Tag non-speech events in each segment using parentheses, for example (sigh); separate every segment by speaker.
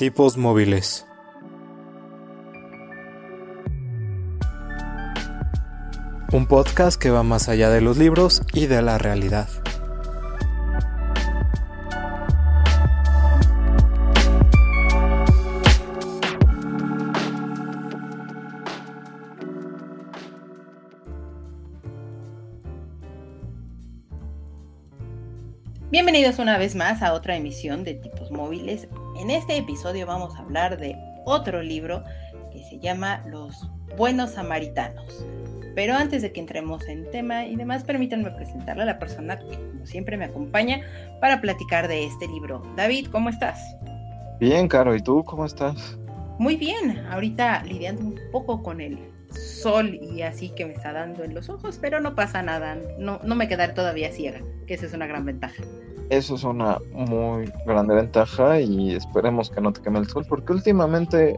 Speaker 1: Tipos móviles. Un podcast que va más allá de los libros y de la realidad.
Speaker 2: Bienvenidos una vez más a otra emisión de Tipos Móviles. En este episodio vamos a hablar de otro libro que se llama Los Buenos Samaritanos. Pero antes de que entremos en tema y demás, permítanme presentarle a la persona que como siempre me acompaña para platicar de este libro. David, ¿cómo estás?
Speaker 3: Bien, Caro, ¿y tú cómo estás?
Speaker 2: Muy bien, ahorita lidiando un poco con el sol y así que me está dando en los ojos, pero no pasa nada, no, no me quedaré todavía ciega, que esa es una gran ventaja.
Speaker 3: Eso es una muy grande ventaja y esperemos que no te queme el sol, porque últimamente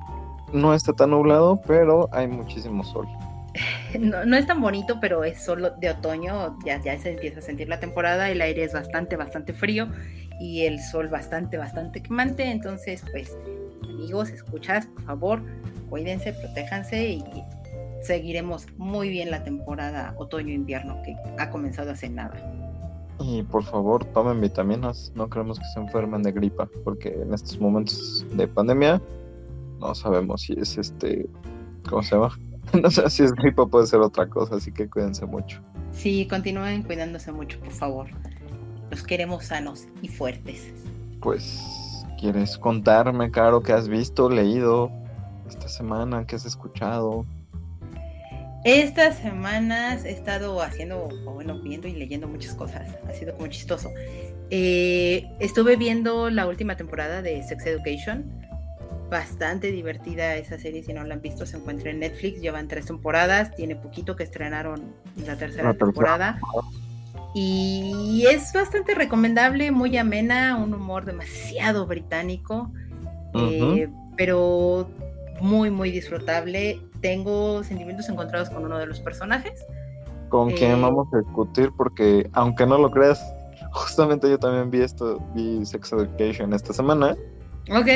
Speaker 3: no está tan nublado, pero hay muchísimo sol. (laughs)
Speaker 2: No, es tan bonito, pero es solo de otoño, ya, ya se empieza a sentir la temporada, el aire es bastante, bastante frío y el sol bastante, bastante quemante, entonces pues amigos, escuchas, por favor, cuídense, protéjanse y seguiremos muy bien la temporada otoño-invierno que ha comenzado hace nada.
Speaker 3: Y por favor, tomen vitaminas, no queremos que se enfermen de gripa, porque en estos momentos de pandemia no sabemos si es este, ¿cómo se llama? (laughs) no sé si es gripa, puede ser otra cosa, así que cuídense mucho.
Speaker 2: Sí, continúen cuidándose mucho, por favor. Los queremos sanos y fuertes.
Speaker 3: Pues, ¿quieres contarme, Caro, qué has visto, leído esta semana, qué has escuchado?
Speaker 2: Estas semanas he estado haciendo, o bueno, viendo y leyendo muchas cosas. Ha sido como chistoso. Eh, estuve viendo la última temporada de Sex Education. Bastante divertida esa serie. Si no la han visto, se encuentra en Netflix. Llevan tres temporadas. Tiene poquito que estrenaron la tercera temporada. Y es bastante recomendable, muy amena, un humor demasiado británico, eh, pero muy, muy disfrutable tengo sentimientos encontrados con uno de los personajes.
Speaker 3: Con quien eh, vamos a discutir porque, aunque no lo creas, (laughs) justamente yo también vi esto, vi Sex Education esta semana.
Speaker 2: Ok.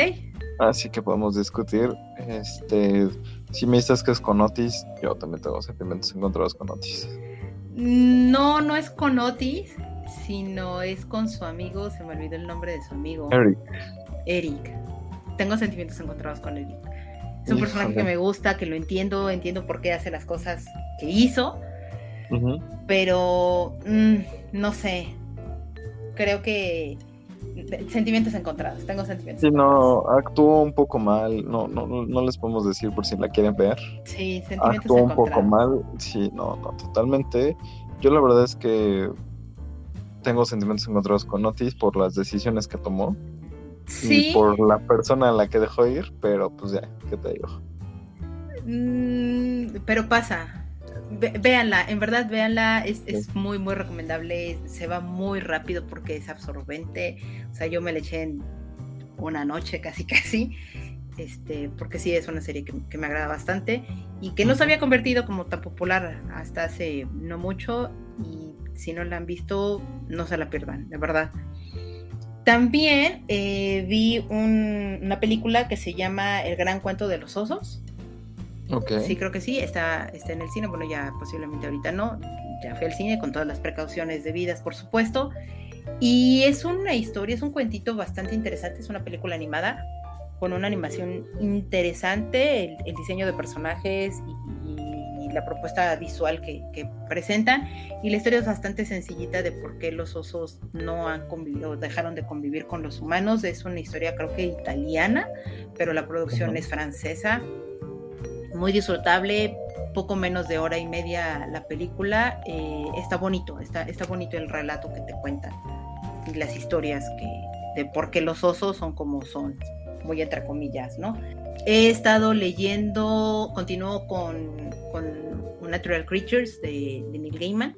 Speaker 3: Así que podemos discutir. Este, si me dices que es con Otis, yo también tengo sentimientos encontrados con Otis.
Speaker 2: No, no es con Otis, sino es con su amigo, se me olvidó el nombre de su amigo.
Speaker 3: Eric.
Speaker 2: Eric. Tengo sentimientos encontrados con Eric. Es un personaje que me gusta, que lo entiendo, entiendo por qué hace las cosas que hizo, pero mm, no sé, creo que sentimientos encontrados, tengo sentimientos.
Speaker 3: Sí, no, actuó un poco mal, no, no, no les podemos decir por si la quieren ver.
Speaker 2: Sí, sentimientos
Speaker 3: actuó un poco mal, sí, no, no, totalmente. Yo la verdad es que tengo sentimientos encontrados con Otis por las decisiones que tomó.
Speaker 2: Sí.
Speaker 3: Y por la persona a la que dejó ir, pero pues ya, ¿qué te digo?
Speaker 2: Mm, pero pasa. véanla, en verdad véanla, es, es, muy, muy recomendable, se va muy rápido porque es absorbente, o sea, yo me la eché en una noche casi, (laughs) casi, este, porque sí es una serie que, que me agrada bastante y que no se había convertido como tan popular hasta hace no mucho y si no la han visto, no se la pierdan, de verdad. También eh, vi una película que se llama El Gran Cuento de los Osos.
Speaker 3: Okay.
Speaker 2: Sí, creo que sí, está, está en el cine. Bueno, ya posiblemente ahorita no. Ya fui al cine con todas las precauciones debidas, por supuesto. Y es una historia, es un cuentito bastante interesante. Es una película animada con una animación interesante, el, el diseño de personajes y, y, la propuesta visual que, que, presentan. Y la historia es bastante sencillita de por qué los osos no han convivido, dejaron de convivir con los humanos. Es una historia creo que italiana, pero la producción uh -huh. es francesa. Muy disfrutable, poco menos de hora y media la película. Eh, está bonito, está, está bonito el relato que te cuentan y las historias que, de por qué los osos son como son, muy entre comillas, ¿no? He estado leyendo, continúo con, con Natural Creatures de, de, Neil Gaiman.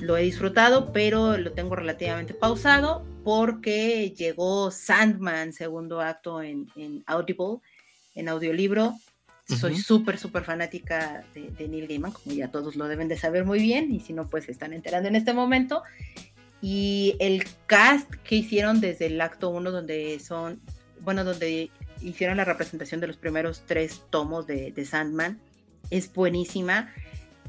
Speaker 2: Lo he disfrutado, pero lo tengo relativamente pausado porque llegó Sandman, segundo acto en, en Audible, en audiolibro. Uh -huh. Soy súper, súper fanática de, de, Neil Gaiman, como ya todos lo deben de saber muy bien, y si no, pues se están enterando en este momento. Y el cast que hicieron desde el acto 1, donde son, bueno, donde hicieron la representación de los primeros tres tomos de, Sandman. Es buenísima.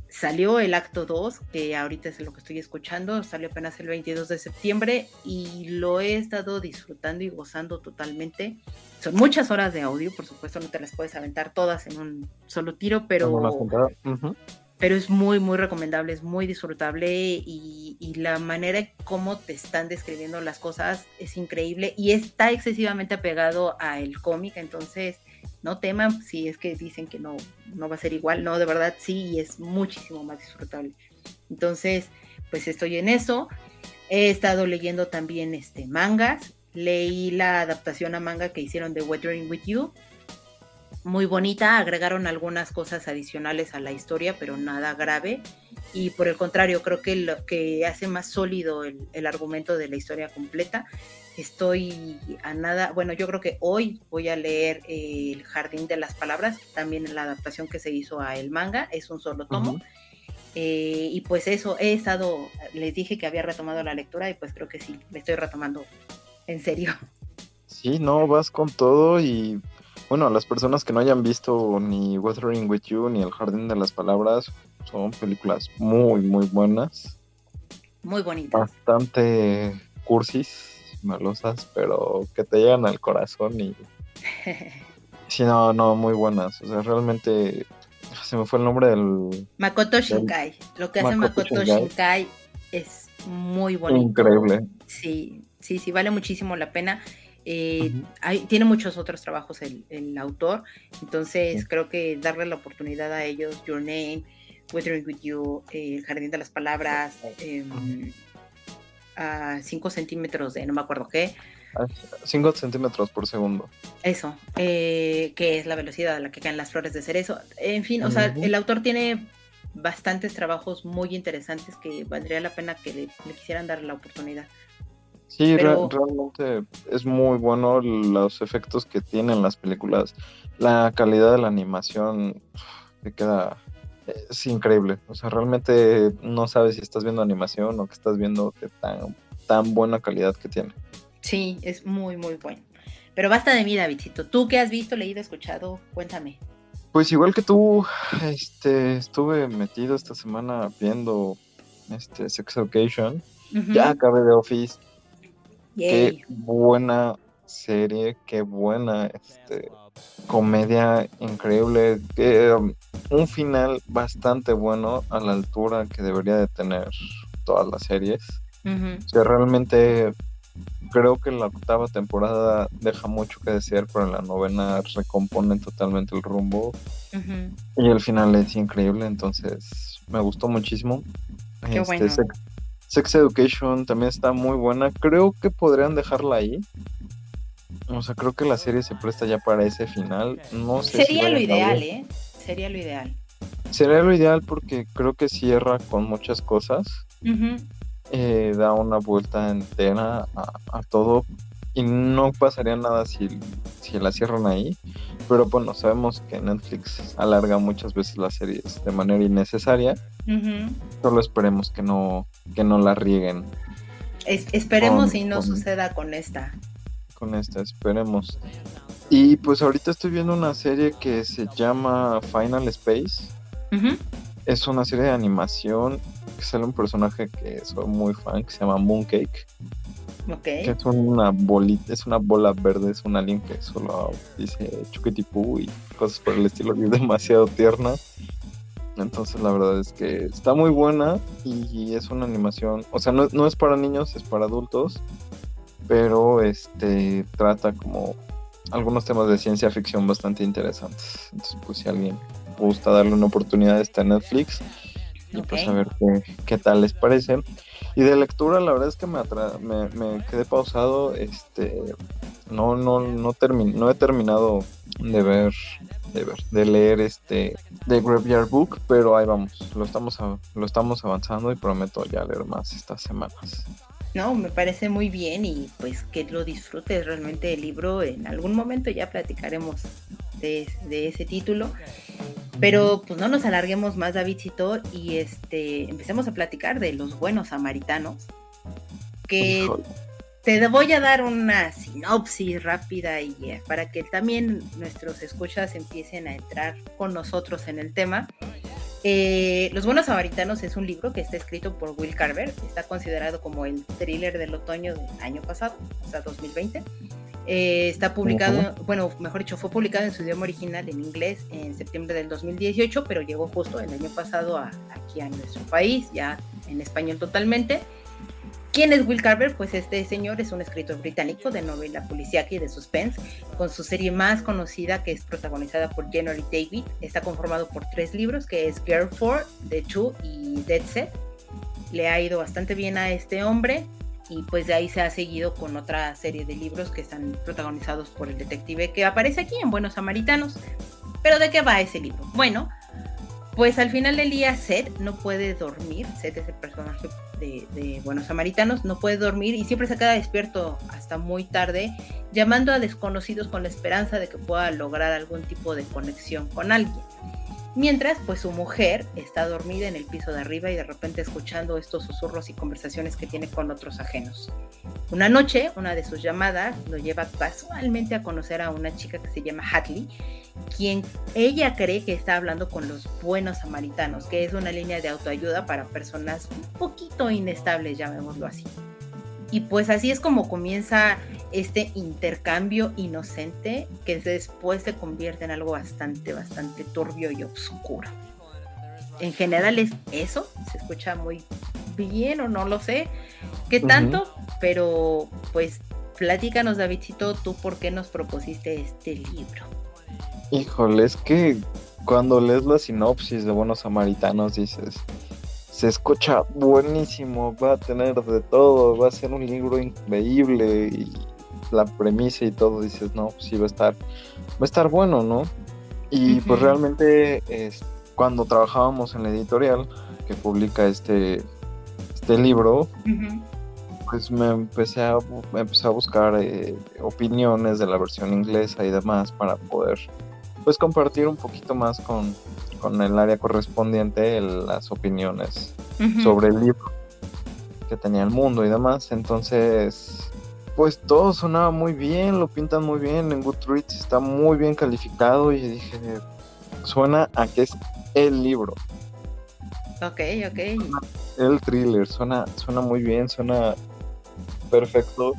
Speaker 2: Salió el acto 2, que ahorita es lo que estoy escuchando, salió apenas el 22 de septiembre y lo he estado disfrutando y gozando totalmente. Son muchas horas de audio, por supuesto no te las puedes aventar todas en un solo tiro, pero, pero es muy, muy recomendable, es muy disfrutable y, la manera en cómo te están describiendo las cosas es increíble y está excesivamente apegado al cómic, entonces no teman si es que dicen que no, no va a ser igual, no, de verdad sí, y es muchísimo más disfrutable. Entonces, pues estoy en eso. He estado leyendo también este, mangas. Leí la adaptación a manga que hicieron de Weathering with You. Muy bonita, agregaron algunas cosas adicionales a la historia, pero nada grave. Y por el contrario, creo que lo que hace más sólido el, el argumento de la historia completa Estoy a nada, bueno, yo creo que hoy voy a leer El Jardín de las Palabras, también la adaptación que se hizo a el manga, es un solo tomo. Eh, y pues eso, he estado, les dije que había retomado la lectura y pues creo que sí, me estoy retomando en serio.
Speaker 3: Sí, no, vas con todo y bueno, las personas que no hayan visto ni Wuthering With You ni El Jardín de las Palabras, son películas muy, muy buenas.
Speaker 2: Muy bonitas.
Speaker 3: Bastante cursis, malosas, pero que te llegan al corazón y... (laughs) Sí, no, no, muy buenas. O sea, realmente se me fue el nombre del...
Speaker 2: Makoto Shinkai. Lo que hace Makoto, Shinkai. es muy bonito.
Speaker 3: Increíble.
Speaker 2: Sí, sí, sí, vale muchísimo la pena. Eh, hay, tiene muchos otros trabajos el, el autor, entonces creo que darle la oportunidad a ellos, Your Name, Weathering With You, eh, El Jardín de las Palabras, eh, a 5 centímetros de no me acuerdo qué.
Speaker 3: 5 centímetros por segundo.
Speaker 2: Eso, eh, que es la velocidad a la que caen las flores de cerezo. En fin, o sea, el autor tiene bastantes trabajos muy interesantes que valdría la pena que le, quisieran dar la oportunidad.
Speaker 3: Sí, realmente es muy bueno los efectos que tienen las películas. La calidad de la animación que queda es increíble. O sea, realmente no sabes si estás viendo animación o que estás viendo de tan, tan buena calidad que tiene.
Speaker 2: Sí, es muy, muy bueno. Pero basta de mí, Davidcito. ¿Tú qué has visto, leído, escuchado? Cuéntame.
Speaker 3: Pues igual que tú, este, estuve metido esta semana viendo este Sex Education. Ya acabé de Office. Qué buena serie, qué buena este, comedia increíble, um, un final bastante bueno a la altura que debería de tener todas las series. que realmente creo que la octava temporada deja mucho que desear, pero en la novena recompone totalmente el rumbo. Y el final es increíble, entonces me gustó muchísimo. Este, Sex Education también está muy buena. Creo que podrían dejarla ahí. O sea, creo que la serie se presta ya para ese final. No sé
Speaker 2: Sería lo ideal, ¿eh? Sería lo ideal.
Speaker 3: Sería lo ideal porque creo que cierra con muchas cosas. Eh, da una vuelta entera a, todo. Y no pasaría nada si, si la cierran ahí. Pero bueno, sabemos que Netflix alarga muchas veces las series de manera innecesaria. Solo esperemos que no, que no la rieguen.
Speaker 2: esperemos y no suceda con esta
Speaker 3: con esta, esperemos. Y pues ahorita estoy viendo una serie que se llama Final Space. Es una serie de animación que sale un personaje que soy muy fan, que se llama Mooncake.
Speaker 2: Okay.
Speaker 3: Que es una bolita, es una bola verde, es un alien que solo dice chuquetipú y cosas por el estilo, y es demasiado tierna. Entonces la verdad es que está muy buena y es una animación, o sea, no, no es para niños, es para adultos pero este trata como algunos temas de ciencia ficción bastante interesantes. Entonces, pues si alguien gusta darle una oportunidad, está en Netflix. Y pues a ver qué, tal les parece. Y de lectura, la verdad es que me, me, quedé pausado. Este, no, no, no, no he terminado de ver, de ver, de leer este The Graveyard Book, pero ahí vamos, lo estamos, lo estamos avanzando y prometo ya leer más estas semanas.
Speaker 2: No, me parece muy bien y pues que lo disfrutes realmente el libro. En algún momento ya platicaremos de, ese título. Pero pues no nos alarguemos más, Davidcito, y este empecemos a platicar de los buenos samaritanos. Que te voy a dar una sinopsis rápida y eh, para que también nuestros escuchas empiecen a entrar con nosotros en el tema. Eh, Los Buenos Samaritanos es un libro que está escrito por Will Carver, está considerado como el thriller del otoño del año pasado, o sea, 2020. Eh, está publicado, bueno, mejor dicho, fue publicado en su idioma original en inglés en septiembre del 2018, pero llegó justo el año pasado aquí a nuestro país, ya en español totalmente. ¿Quién es Will Carver? Pues este señor es un escritor británico de novela policíaca y de suspense, con su serie más conocida que es protagonizada por January David. Está conformado por tres libros, que es Girl 4, The Two y Dead Set. Le ha ido bastante bien a este hombre y pues de ahí se ha seguido con otra serie de libros que están protagonizados por el detective que aparece aquí en Buenos Samaritanos. Pero ¿de qué va ese libro? Bueno, pues al final del día Seth no puede dormir, Seth es el personaje de, Buenos Samaritanos, no puede dormir y siempre se queda despierto hasta muy tarde, llamando a desconocidos con la esperanza de que pueda lograr algún tipo de conexión con alguien. Mientras, pues su mujer está dormida en el piso de arriba y de repente escuchando estos susurros y conversaciones que tiene con otros ajenos. Una noche, una de sus llamadas lo lleva casualmente a conocer a una chica que se llama Hatley, quien ella cree que está hablando con los buenos samaritanos, que es una línea de autoayuda para personas un poquito inestables, llamémoslo así. Y pues así es como comienza este intercambio inocente que después se convierte en algo bastante, bastante turbio y oscuro. En general es eso, se escucha muy bien o no lo sé qué tanto, pero pues platícanos Davidcito, tú por qué nos propusiste este libro.
Speaker 3: Híjole, es que cuando lees la sinopsis de Buenos Samaritanos dices, se escucha buenísimo, va a tener de todo, va a ser un libro increíble y la premisa y todo, dices, no, pues sí va a estar, va a estar bueno, ¿no? Y pues realmente es, cuando trabajábamos en la editorial que publica este, este libro, pues me empecé a, empecé a buscar eh, opiniones de la versión inglesa y demás para poder pues compartir un poquito más con, con el área correspondiente las opiniones sobre el libro que tenía el mundo y demás. Entonces, pues todo sonaba muy bien, lo pintan muy bien, en Goodreads está muy bien calificado y dije, suena a que es el libro.
Speaker 2: Ok, ok.
Speaker 3: El thriller, suena, suena muy bien, suena perfecto.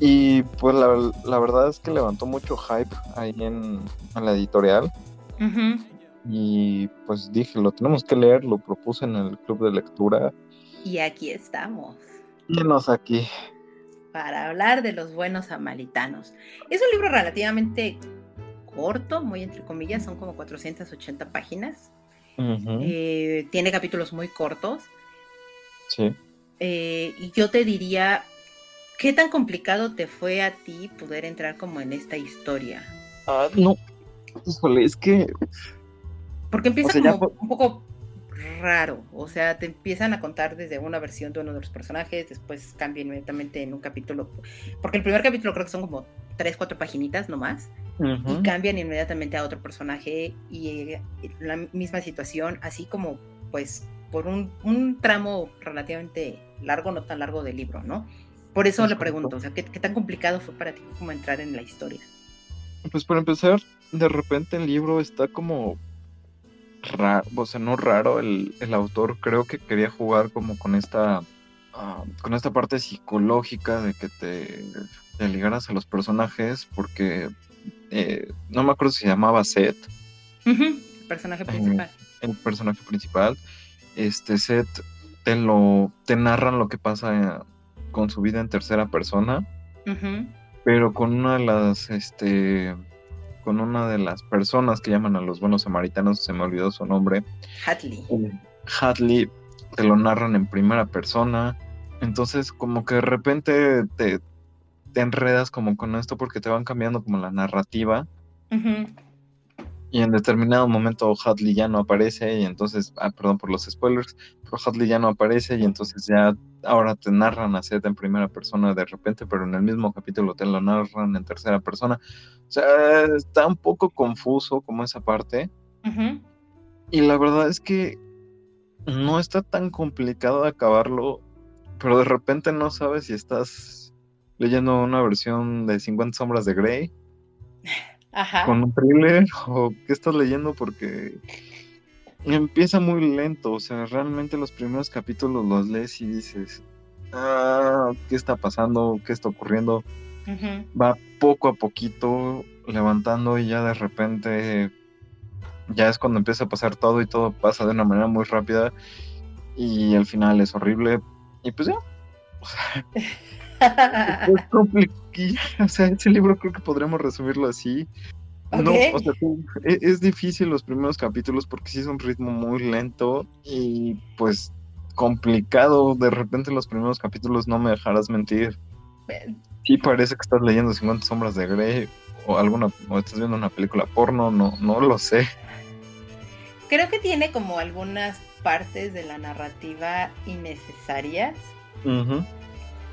Speaker 3: Y pues la, verdad es que levantó mucho hype ahí en, la editorial. Y pues dije, lo tenemos que leer, lo propuse en el club de lectura.
Speaker 2: Y aquí estamos.
Speaker 3: Llenos aquí.
Speaker 2: Para hablar de los buenos samaritanos. Es un libro relativamente corto, muy entre comillas, son como 480 páginas. Eh, tiene capítulos muy cortos.
Speaker 3: Sí.
Speaker 2: Eh, y yo te diría, ¿qué tan complicado te fue a ti poder entrar como en esta historia?
Speaker 3: Ah, no. Híjole, es que
Speaker 2: porque empieza como un poco raro, o sea, te empiezan a contar desde una versión de uno de los personajes, después cambia inmediatamente en un capítulo, porque el primer capítulo creo que son como tres, cuatro paginitas nomás, y cambian inmediatamente a otro personaje y eh, la misma situación, así como pues por un, tramo relativamente largo, no tan largo del libro, ¿no? Por eso le pregunto, o sea, ¿qué, ¿qué, tan complicado fue para ti como entrar en la historia?
Speaker 3: Pues para empezar, de repente el libro está como raro, o sea, no raro, el, autor creo que quería jugar como con esta, ah, con esta parte psicológica de que te, ligaras a los personajes, porque eh, no me acuerdo si se llamaba Seth.
Speaker 2: El personaje principal.
Speaker 3: el personaje principal. Este Seth te lo, te narran lo que pasa con su vida en tercera persona, pero con una de las, este, con una de las personas que llaman a los buenos samaritanos, se me olvidó su nombre.
Speaker 2: Hatley.
Speaker 3: Hatley, te lo narran en primera persona. Entonces, como que de repente te, te enredas como con esto porque te van cambiando como la narrativa y en determinado momento Hadley ya no aparece y entonces, ah, perdón por los spoilers, pero Hadley ya no aparece y entonces ya ahora te narran a Seth en primera persona de repente, pero en el mismo capítulo te lo narran en tercera persona. O sea, está un poco confuso como esa parte. Y la verdad es que no está tan complicado acabarlo, pero de repente no sabes si estás leyendo una versión de 50 sombras de Grey (laughs)
Speaker 2: Ajá.
Speaker 3: con un thriller (laughs) o qué estás leyendo porque empieza muy lento, o sea, realmente los primeros capítulos los lees y dices, ah, ¿qué está pasando? ¿Qué está ocurriendo? Va poco a poquito levantando y ya de repente ya es cuando empieza a pasar todo y todo pasa de una manera muy rápida y el final es horrible y pues ya. O (laughs) sea, es complicado. O sea, ese libro creo que podremos resumirlo así. No, o sea, e- es, difícil los primeros capítulos porque sí es un ritmo muy lento y pues complicado. De repente los primeros capítulos no me dejarás mentir. Sí parece que estás leyendo 50 sombras de Grey o alguna o estás viendo una película porno, no no lo sé.
Speaker 2: Creo que tiene como algunas partes de la narrativa innecesarias.
Speaker 3: Ujú,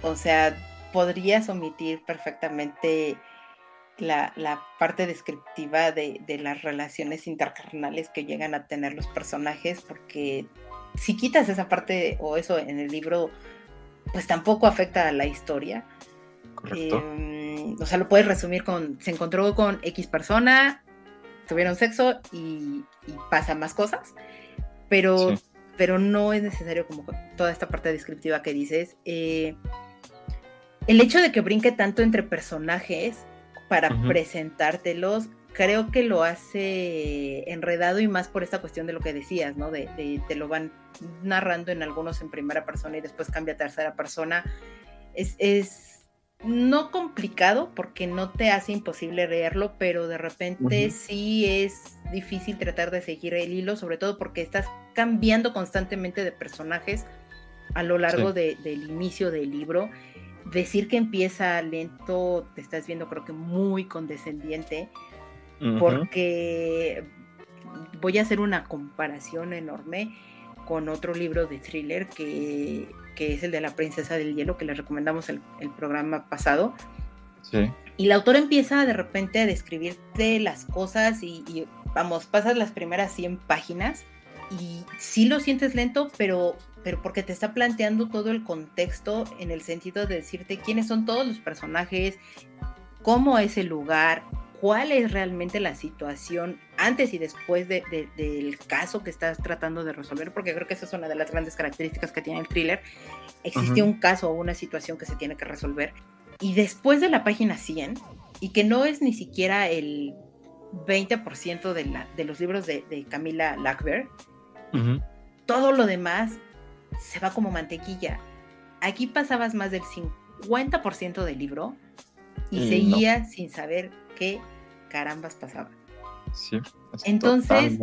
Speaker 2: O sea, podrías omitir perfectamente la, la parte descriptiva de, de las relaciones intercarnales que llegan a tener los personajes, porque si quitas esa parte o eso en el libro, pues tampoco afecta a la historia.
Speaker 3: correcto.
Speaker 2: Eh, o sea, lo puedes resumir con, se encontró con X persona, tuvieron sexo y, y pasa más cosas, pero,
Speaker 3: Sí.
Speaker 2: pero no es necesario como toda esta parte descriptiva que dices. Eh, el hecho de que brinque tanto entre personajes para presentártelos, creo que lo hace enredado y más por esta cuestión de lo que decías, ¿no? De, de- te lo van narrando en algunos en primera persona y después cambia a tercera persona. Es, es no complicado porque no te hace imposible leerlo, pero de repente
Speaker 3: Ujú.
Speaker 2: sí es difícil tratar de seguir el hilo, sobre todo porque estás cambiando constantemente de personajes a lo largo
Speaker 3: Sí.
Speaker 2: de- del inicio del libro. Decir que empieza lento, te estás viendo creo que muy condescendiente, porque voy a hacer una comparación enorme con otro libro de thriller que, que es el de la princesa del hielo, que les recomendamos el, el programa pasado.
Speaker 3: Sí.
Speaker 2: Y la autora empieza de repente a describirte las cosas y, y, vamos, pasas las primeras 100 páginas y sí lo sientes lento, pero, pero porque te está planteando todo el contexto en el sentido de decirte quiénes son todos los personajes, cómo es el lugar, cuál es realmente la situación antes y después de- de- del caso que estás tratando de resolver, porque creo que esa es una de las grandes características que tiene el thriller. Existe un caso o una situación que se tiene que resolver. Y después de la página 100, y que no es ni siquiera el 20% de, la, de los libros de, de Camila Lackberg, todo lo demás se va como mantequilla. Aquí pasabas más del 50% del libro y,
Speaker 3: no.
Speaker 2: seguías sin saber qué carambas pasaba.
Speaker 3: Sí. es
Speaker 2: Entonces-.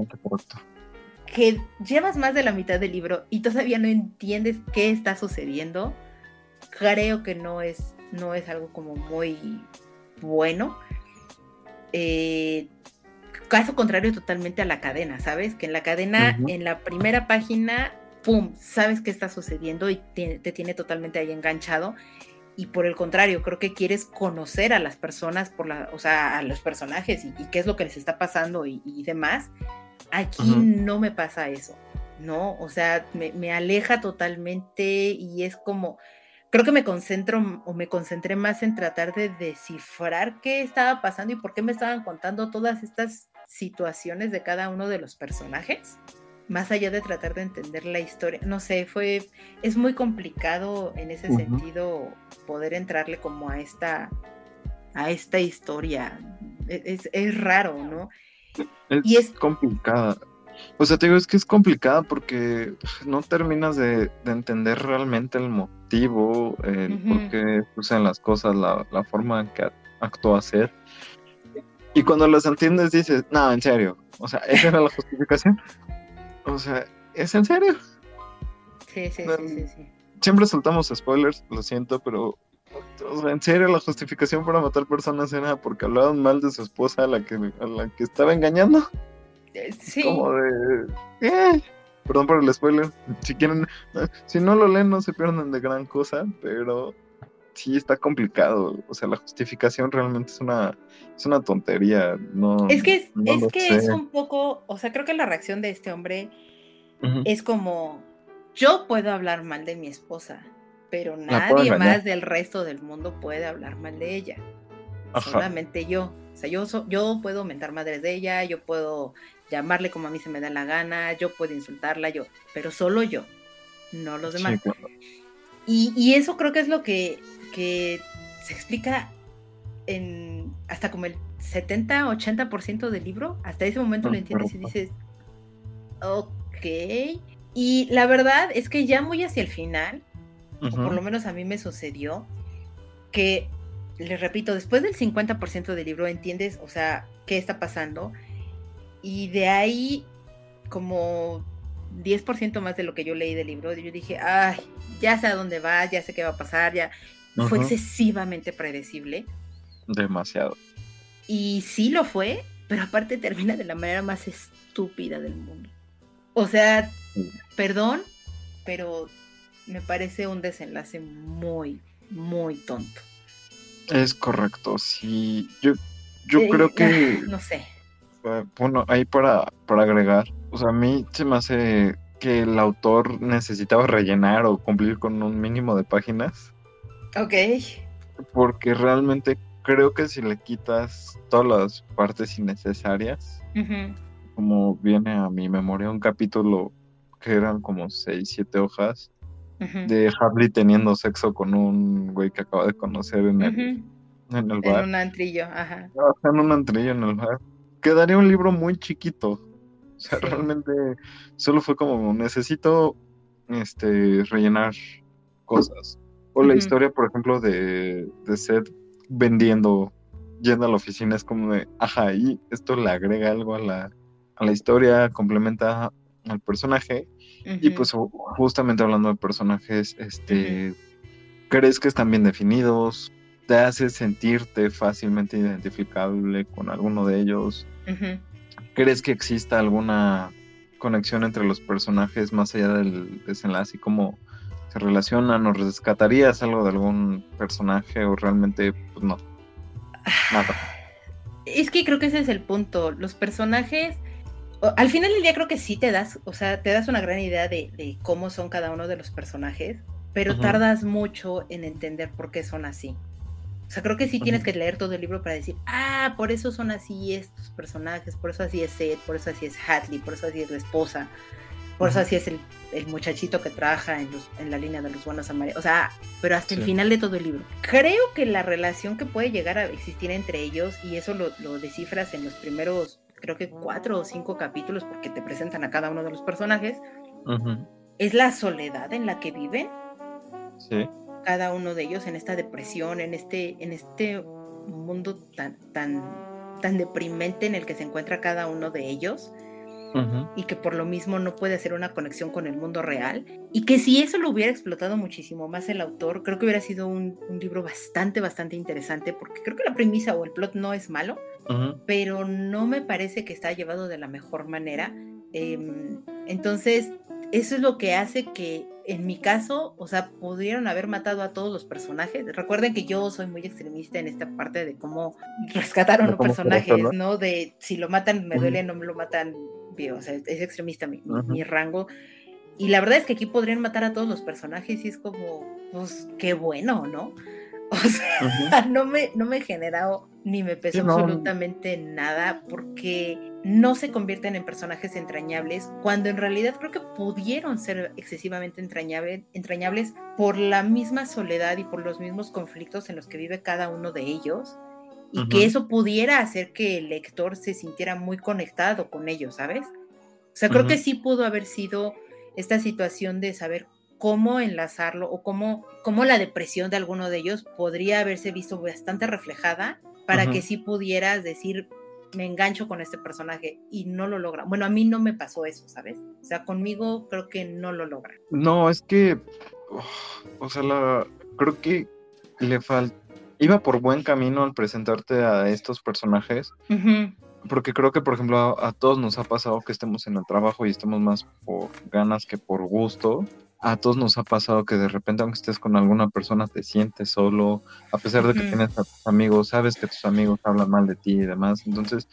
Speaker 2: Que llevas más de la mitad del libro y todavía no entiendes qué está sucediendo, creo que no es, no es algo como muy bueno. Eh, caso contrario totalmente a la cadena, ¿sabes? Que en la cadena, en la primera página, ¡pum!, sabes qué está sucediendo y te, te tiene totalmente ahí enganchado. Y por el contrario, creo que quieres conocer a las personas, por la, o sea, a los personajes y, y qué es lo que les está pasando y, y demás. Aquí
Speaker 3: Ujú.
Speaker 2: no me pasa eso, ¿no? O sea, me, me aleja totalmente y es como, creo que me concentro o me concentré más en tratar de descifrar qué estaba pasando y por qué me estaban contando todas estas situaciones de cada uno de los personajes, más allá de tratar de entender la historia. No sé, fue, es muy complicado en ese sentido poder entrarle como a esta, a esta historia. E- Es, es raro, ¿no?
Speaker 3: Es,
Speaker 2: Y es-
Speaker 3: complicada. O sea, te digo, es que es complicada porque no terminas de, de entender realmente el motivo, el por qué suceden las cosas, la, la forma en que actúa ser. Y cuando las entiendes dices, no, en serio. O sea, esa era la justificación. O sea, ¿es en serio?
Speaker 2: Sí, sí,
Speaker 3: No,
Speaker 2: sí, sí, sí.
Speaker 3: Siempre soltamos spoilers, lo siento, pero o sea, en serio la justificación para matar personas era porque hablaban mal de su esposa a la que, a la que estaba engañando.
Speaker 2: Eh, Sí,
Speaker 3: como de eh, perdón por el spoiler si quieren eh, si no lo leen no se pierden de gran cosa pero sí está complicado o sea la justificación realmente es una es una tontería no
Speaker 2: es que, es,
Speaker 3: no
Speaker 2: es
Speaker 3: lo
Speaker 2: que
Speaker 3: sé.
Speaker 2: es un poco, o sea, creo que la reacción de este hombre es como, yo puedo hablar mal de mi esposa, pero nadie más del resto del mundo puede hablar mal de ella. Solamente yo. O sea, yo, yo puedo mentar madres de ella, yo puedo llamarle como a mí se me da la gana, yo puedo insultarla, yo, pero solo yo, no los demás. y, y, eso creo que es lo que, que se explica en hasta como el 70, 80% del libro. Hasta ese momento lo entiendes y dices, ok. Y la verdad es que ya muy hacia el final, o por lo menos a mí me sucedió, que, les repito, después del 50% del libro entiendes, o sea, qué está pasando. Y de ahí, como 10% más de lo que yo leí del libro, yo dije, ay, ya sé a dónde va, ya sé qué va a pasar, ya fue excesivamente predecible.
Speaker 3: Demasiado.
Speaker 2: Y sí lo fue, pero aparte termina de la manera más estúpida del mundo. O sea, perdón, pero me parece un desenlace muy, muy tonto.
Speaker 3: Es correcto, sí. Yo, yo eh, creo que... (laughs)
Speaker 2: No sé.
Speaker 3: Ah, bueno, ahí para, para agregar, o sea, a mí se me hace que el autor necesitaba rellenar o cumplir con un mínimo de páginas.
Speaker 2: Ok.
Speaker 3: Porque realmente creo que si le quitas todas las partes innecesarias, como viene a mi memoria un capítulo que eran como seis, siete hojas, de Harley teniendo sexo con un güey que acaba de conocer en el, en el bar.
Speaker 2: En un antrillo, ajá.
Speaker 3: En un antrillo en el bar. Quedaría un libro muy chiquito. O sea, realmente solo fue como necesito este rellenar cosas. O la historia, por ejemplo, de, de Seth vendiendo, yendo a la oficina, es como de, ajá, y esto le agrega algo a la, a la historia, complementa al personaje. Y pues justamente hablando de personajes, este, crees que están bien definidos, te hace sentirte fácilmente identificable con alguno de ellos. ¿Crees que exista alguna conexión entre los personajes más allá del desenlace y cómo se relacionan o rescatarías algo de algún personaje o realmente pues no? Nada.
Speaker 2: Es que creo que ese es el punto. Los personajes al final del día creo que sí te das, o sea, te das una gran idea de, cómo son cada uno de los personajes, pero tardas mucho en entender por qué son así. O sea, creo que sí tienes que leer todo el libro para decir, ah, por eso son así estos personajes, por eso así es Seth, por eso así es Hatley, por eso así es la esposa, por eso así es el, muchachito que trabaja en, en, la línea de los buenos amarillos. O sea, pero hasta el final de todo el libro. Creo que la relación que puede llegar a existir entre ellos, y eso lo, lo descifras en los primeros creo que cuatro o cinco capítulos, porque te presentan a cada uno de los personajes, es la soledad en la que viven. Cada uno de ellos en esta depresión, en este, en este mundo tan, tan, tan deprimente en el que se encuentra cada uno de ellos. Y que por lo mismo no puede hacer una conexión con el mundo real. Y que si eso lo hubiera explotado muchísimo más el autor, creo que hubiera sido un, un libro bastante, bastante interesante, porque creo que la premisa o el plot no es malo, pero no me parece que está llevado de la mejor manera. Em, entonces, eso es lo que hace que, en mi caso, o sea, pudieron haber matado a todos los personajes. Recuerden que yo soy muy extremista en esta parte de cómo rescataron los personajes, ¿no? De si lo matan, me duele, no me lo matan, o sea, es extremista mi, mi rango. Y la verdad es que aquí podrían matar a todos los personajes y es como, pues qué bueno, ¿no? (laughs) O sea, no, me, no me generado ni me pesó absolutamente nada porque no se convierten en personajes entrañables cuando en realidad creo que pudieron ser excesivamente entrañables por la misma soledad y por los mismos conflictos en los que vive cada uno de ellos y que eso pudiera hacer que el lector se sintiera muy conectado con ellos, ¿sabes? O sea, creo que sí pudo haber sido esta situación de saber cómo enlazarlo o cómo, cómo la depresión de alguno de ellos podría haberse visto bastante reflejada para que sí pudieras decir, me engancho con este personaje y no lo logra. Bueno, a mí no me pasó eso, ¿sabes? O sea, conmigo creo que no lo logra.
Speaker 3: No, es que, o sea, la, creo que le falta, iba por buen camino al presentarte a estos personajes. Porque creo que, por ejemplo, a, todos nos ha pasado que estemos en el trabajo y estemos más por ganas que por gusto a todos nos ha pasado que de repente, aunque estés con alguna persona, te sientes solo, a pesar de que tienes a tus amigos, sabes que tus amigos hablan mal de ti y demás. Entonces,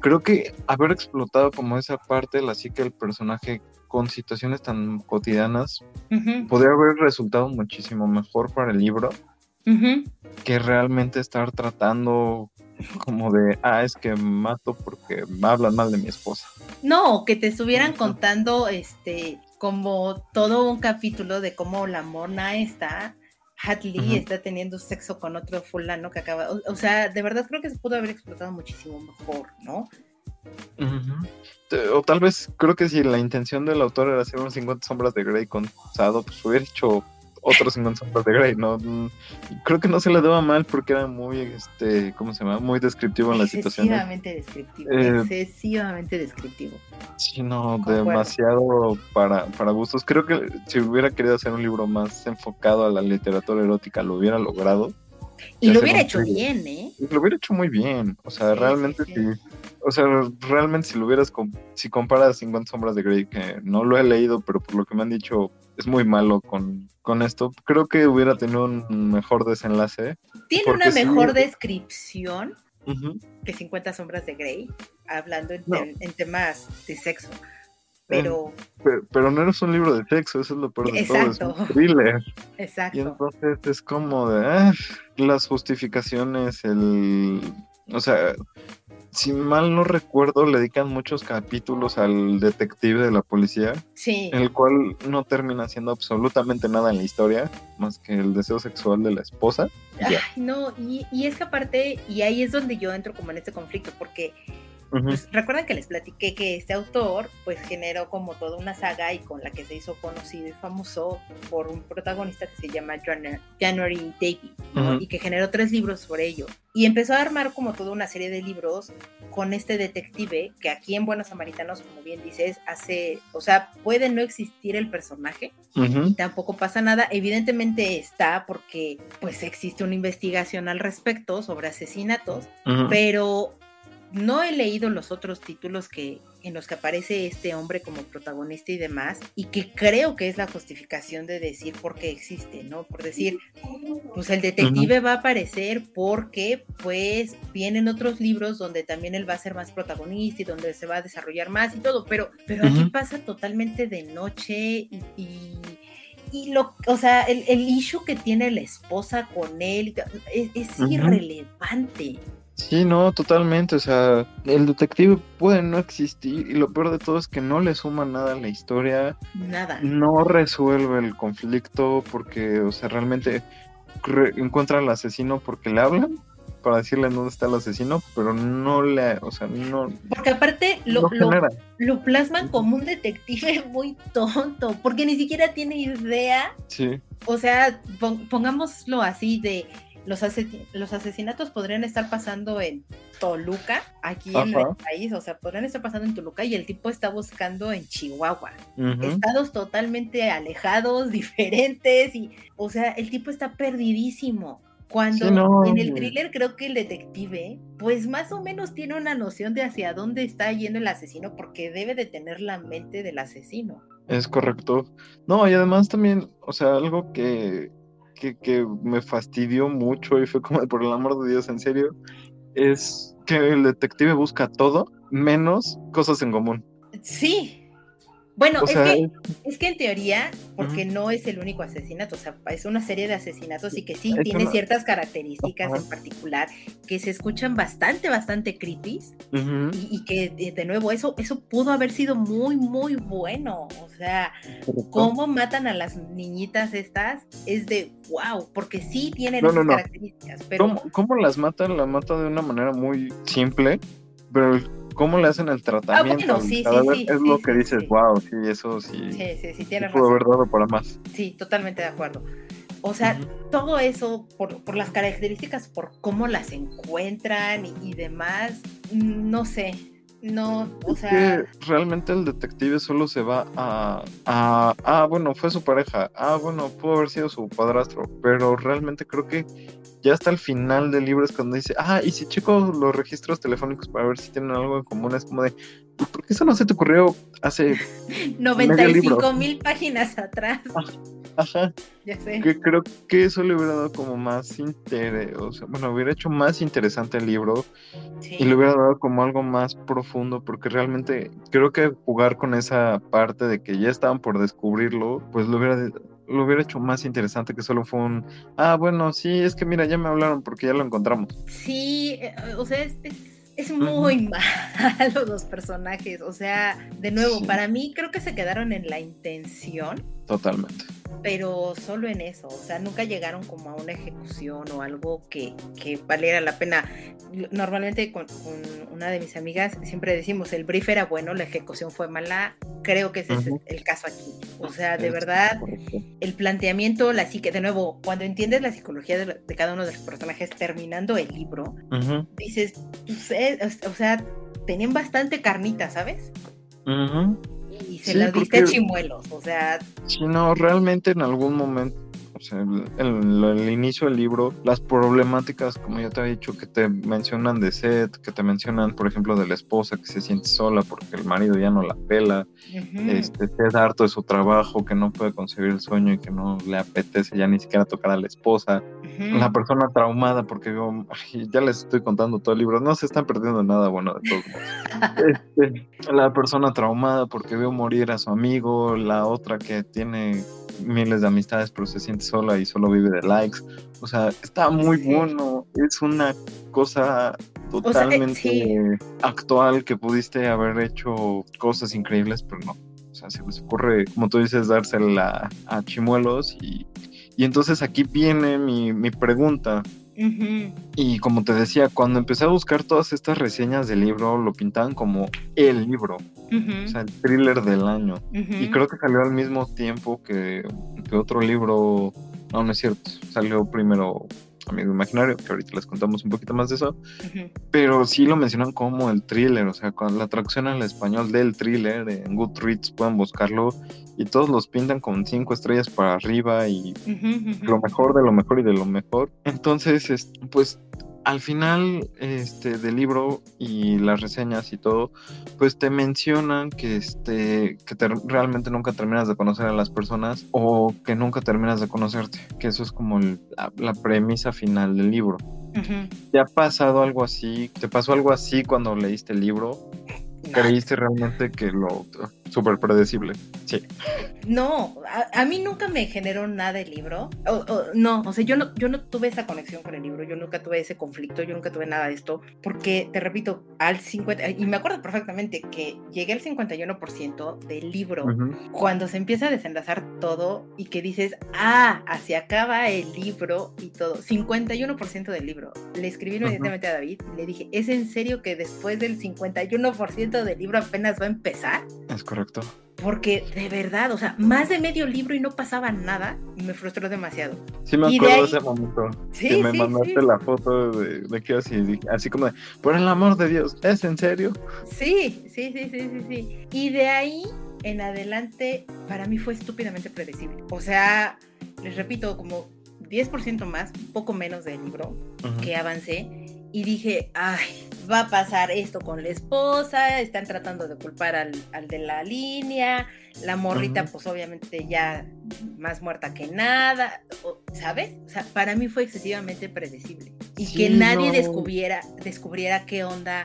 Speaker 3: creo que haber explotado como esa parte la psique del personaje con situaciones tan cotidianas, podría haber resultado muchísimo mejor para el libro que realmente estar tratando como de, ah, es que mato porque me hablan mal de mi esposa.
Speaker 2: No, que te estuvieran contando este como todo un capítulo de cómo la mona está, Hadley
Speaker 3: Ujú.
Speaker 2: está teniendo sexo con otro fulano que acaba, o, o sea, de verdad creo que se pudo haber explotado muchísimo mejor, ¿no?
Speaker 3: O tal vez creo que si la intención del autor era hacer unos 50 sombras de Grey con Sado, pues hubiera hecho otros 50 sombras de Grey, ¿no? Creo que no se le daba mal porque era muy, este, ¿cómo se llama? Muy descriptivo en las situaciones.
Speaker 2: Excesivamente descriptivo,
Speaker 3: Eh,
Speaker 2: excesivamente descriptivo.
Speaker 3: Sí, no,
Speaker 2: Concuerdo.
Speaker 3: demasiado para, para gustos. Creo que si hubiera querido hacer un libro más enfocado a la literatura erótica, lo hubiera logrado.
Speaker 2: Y lo hubiera hecho bien, ¿eh?
Speaker 3: Lo hubiera hecho muy bien. O sea,
Speaker 2: Sí,
Speaker 3: realmente
Speaker 2: sí.
Speaker 3: O sea, realmente si lo hubieras, si comparas 50 sombras de Grey, que no lo he leído, pero por lo que me han dicho es muy malo con, con esto, creo que hubiera tenido un mejor desenlace.
Speaker 2: Tiene una
Speaker 3: sí.
Speaker 2: mejor descripción que 50 sombras de Grey, hablando en,
Speaker 3: No.
Speaker 2: en temas de sexo. Pero,
Speaker 3: Pe- Pero, no eres un libro de sexo, eso es lo peor de todo, es
Speaker 2: Exacto.
Speaker 3: un thriller. Y
Speaker 2: exacto.
Speaker 3: entonces es como de ah, las justificaciones, el. O sea, si mal no recuerdo, le dedican muchos capítulos al detective de la policía,
Speaker 2: Sí.
Speaker 3: el cual no termina haciendo absolutamente nada en la historia, más que el deseo sexual de la esposa.
Speaker 2: Ay, no, y, y es que aparte, y ahí es donde yo entro como en este conflicto, porque
Speaker 3: Ujú,
Speaker 2: pues, recuerdan que les platiqué que este autor pues generó como toda una saga y con la que se hizo conocido y famoso por un protagonista que se llama Janu- January Davy, ¿no?
Speaker 3: Ujú.
Speaker 2: y que generó tres libros sobre ello. Y empezó a armar como toda una serie de libros con este detective que aquí en Buenos Samaritanos, como bien dices, hace, o sea, puede no existir el personaje,
Speaker 3: ujú,
Speaker 2: y tampoco pasa nada. Evidentemente está porque pues existe una investigación al respecto sobre asesinatos, pero no he leído los otros títulos que en los que aparece este hombre como protagonista y demás, y que creo que es la justificación de decir por qué existe, ¿no? Por decir, pues el detective va a aparecer porque pues vienen otros libros donde también él va a ser más protagonista y donde se va a desarrollar más y todo, pero, pero aquí pasa totalmente de noche y, y- y lo, o sea, el, el issue que tiene la esposa con él es, irrelevante.
Speaker 3: Sí, no, totalmente. O sea, el detective puede no existir y lo peor de todo es que no le suma nada a la historia.
Speaker 2: Nada.
Speaker 3: no resuelve el conflicto porque, o sea, realmente re- encuentra al asesino porque le hablan para decirle dónde está el asesino, pero no le, o sea, no,
Speaker 2: Porque aparte lo,
Speaker 3: no
Speaker 2: lo, lo plasman como un detective (laughs) muy tonto, porque ni siquiera tiene idea.
Speaker 3: Sí,
Speaker 2: O sea, pon- pongámoslo así de los, asesi- los asesinatos podrían estar pasando en Toluca, aquí en el país, o sea, podrían estar pasando en Toluca y el tipo está buscando en Chihuahua. estados totalmente alejados, (laughs) diferentes, y, o sea, el tipo está perdidísimo. Cuando
Speaker 3: Sí, no.
Speaker 2: en el thriller creo que el detective, pues más o menos tiene una noción de hacia dónde está yendo el asesino, porque debe de tener la mente del asesino.
Speaker 3: es correcto. No, y además también, o sea, algo que, que, que me fastidió mucho y fue como, (laughs) por el amor de Dios, en serio, es que el detective busca todo menos cosas en común.
Speaker 2: Sí. Bueno,
Speaker 3: O
Speaker 2: es,
Speaker 3: sea,
Speaker 2: que, es que en teoría, porque no es el único asesinato, o sea, es una serie de asesinatos y que sí tiene
Speaker 3: una-
Speaker 2: ciertas características en particular que se escuchan bastante, bastante creepy y, y que de, de nuevo eso eso pudo haber sido muy muy bueno o sea cómo matan a las niñitas estas es de wow porque sí tienen
Speaker 3: No,
Speaker 2: esas
Speaker 3: no, no.
Speaker 2: características pero
Speaker 3: ¿Cómo, cómo las mata? La mata de una manera muy simple, pero cómo le hacen el tratamiento
Speaker 2: bueno,
Speaker 3: al
Speaker 2: sí, sí,
Speaker 3: es
Speaker 2: sí,
Speaker 3: lo que dices,
Speaker 2: sí.
Speaker 3: wow, sí, eso sí,
Speaker 2: sí sí sí
Speaker 3: sí
Speaker 2: tienes
Speaker 3: pudo
Speaker 2: razón.
Speaker 3: haber dado para más.
Speaker 2: sí totalmente de acuerdo. O sea todo eso por, por las características por cómo las encuentran y, y demás no sé no o
Speaker 3: Es
Speaker 2: sea
Speaker 3: que realmente el detective solo se va a, a, ah, bueno, fue su pareja, ah, bueno, pudo haber sido su padrastro, pero realmente creo que ya hasta el final del libro es cuando dice, ah, y si checo los registros telefónicos para ver si tienen algo en común, es como de, ¿y ¿por qué eso no se te ocurrió hace (laughs)
Speaker 2: 95
Speaker 3: libro.
Speaker 2: mil páginas atrás
Speaker 3: Ajá.
Speaker 2: Ya sé.
Speaker 3: Que creo que eso le hubiera dado como más interés, o sea, bueno, hubiera hecho más interesante el libro
Speaker 2: Sí.
Speaker 3: y le hubiera dado como algo más profundo, porque realmente creo que jugar con esa parte de que ya estaban por descubrirlo, pues lo hubiera, lo hubiera hecho más interesante que solo fue un, ah, bueno, sí, es que mira, ya me hablaron porque ya lo encontramos.
Speaker 2: Sí, eh, o sea, es, es, es muy (laughs) malo los personajes. O sea, de nuevo,
Speaker 3: Sí.
Speaker 2: para mí creo que se quedaron en la intención,
Speaker 3: Totalmente.
Speaker 2: pero solo en eso. O sea, nunca llegaron como a una ejecución o algo que, que valiera la pena. Normalmente con, con una de mis amigas siempre decimos, el brief era bueno, la ejecución fue mala. Creo que ese es el caso aquí. O sea, de
Speaker 3: Es
Speaker 2: verdad,
Speaker 3: correcto.
Speaker 2: el planteamiento, la psique, de nuevo, cuando entiendes la psicología de, de cada uno de los personajes terminando el libro, dices, pues, eh, o sea, tenían bastante carnita, ¿sabes?
Speaker 3: ujú.
Speaker 2: Y se
Speaker 3: Sí,
Speaker 2: las diste a chimuelos, o sea,
Speaker 3: Sí, no, realmente en algún momento, sea, el, el- el inicio del libro, las problemáticas, como ya te había dicho, que te mencionan de Seth, que te mencionan, por ejemplo, de la esposa que se siente sola porque el marido ya no la pela,
Speaker 2: ujú,
Speaker 3: este, Seth harto de su trabajo, que no puede concebir el sueño y que no le apetece ya ni siquiera tocar a la esposa, la persona traumada porque veo, ay, ya les estoy contando todo el libro, no se están perdiendo nada bueno de todos modos. (laughs) Este, la persona traumada porque veo morir a su amigo, la otra que tiene miles de amistades pero se siente sola y solo vive de likes. O sea, está muy
Speaker 2: Sí.
Speaker 3: bueno, es una cosa
Speaker 2: eh,
Speaker 3: totalmente
Speaker 2: sí.
Speaker 3: actual que pudiste haber hecho cosas increíbles, pero no. O sea, se les ocurre, como tú dices, dársela a chimuelos y, y entonces aquí viene mi, mi pregunta. Y como te decía, cuando empecé a buscar todas estas reseñas del libro, lo pintaban como el libro, o sea, el thriller del año. Y creo que salió al mismo tiempo que, que otro libro, no, no es cierto, salió primero Amigo Imaginario, que ahorita les contamos un poquito más de eso, pero sí lo mencionan como el thriller, o sea, con la traducción al español del thriller, en Goodreads pueden buscarlo, y todos los pintan con cinco estrellas para arriba y lo mejor de lo mejor y de lo mejor. Entonces, es- pues al final este, del libro y las reseñas y todo, pues te mencionan que, este, que te- realmente nunca terminas de conocer a las personas o que nunca terminas de conocerte, que eso es como el- la, la premisa final del libro. ¿Te ha pasado algo así? ¿Te pasó algo así cuando leíste el libro? ¿Creíste realmente que lo... súper predecible? Sí.
Speaker 2: No, a, a mí nunca me generó nada el libro. O- o- no, o sea, yo no, yo no tuve esa conexión con el libro, yo nunca tuve ese conflicto, yo nunca tuve nada de esto, porque te repito, al 50, y me acuerdo perfectamente que llegué al 51% del libro cuando se empieza a desenlazar todo y que dices, ah, así acaba el libro y todo. 51% del libro. Le escribí inmediatamente a David y le dije, ¿es en serio que después del 51% del libro apenas va a empezar?
Speaker 3: Es correcto.
Speaker 2: Porque de verdad, o sea, más de medio libro y no pasaba nada, me frustró demasiado.
Speaker 3: Sí me
Speaker 2: Y
Speaker 3: acuerdo de,
Speaker 2: ahí-
Speaker 3: ese momento.
Speaker 2: Sí,
Speaker 3: que me
Speaker 2: sí,
Speaker 3: mandaste
Speaker 2: sí.
Speaker 3: la foto de, de que así, así como de, por el amor de Dios, ¿es en serio?
Speaker 2: Sí, sí, sí, sí, sí, sí. Y de ahí en adelante, para mí fue estúpidamente predecible. O sea, les repito, como 10% más, poco menos del libro que avancé. Y dije, ay, va a pasar esto con la esposa, están tratando de culpar al, al de la línea, la morrita pues obviamente ya más muerta que nada, ¿sabes? O sea, para mí fue excesivamente predecible. Y que nadie
Speaker 3: no.
Speaker 2: descubriera, descubriera qué onda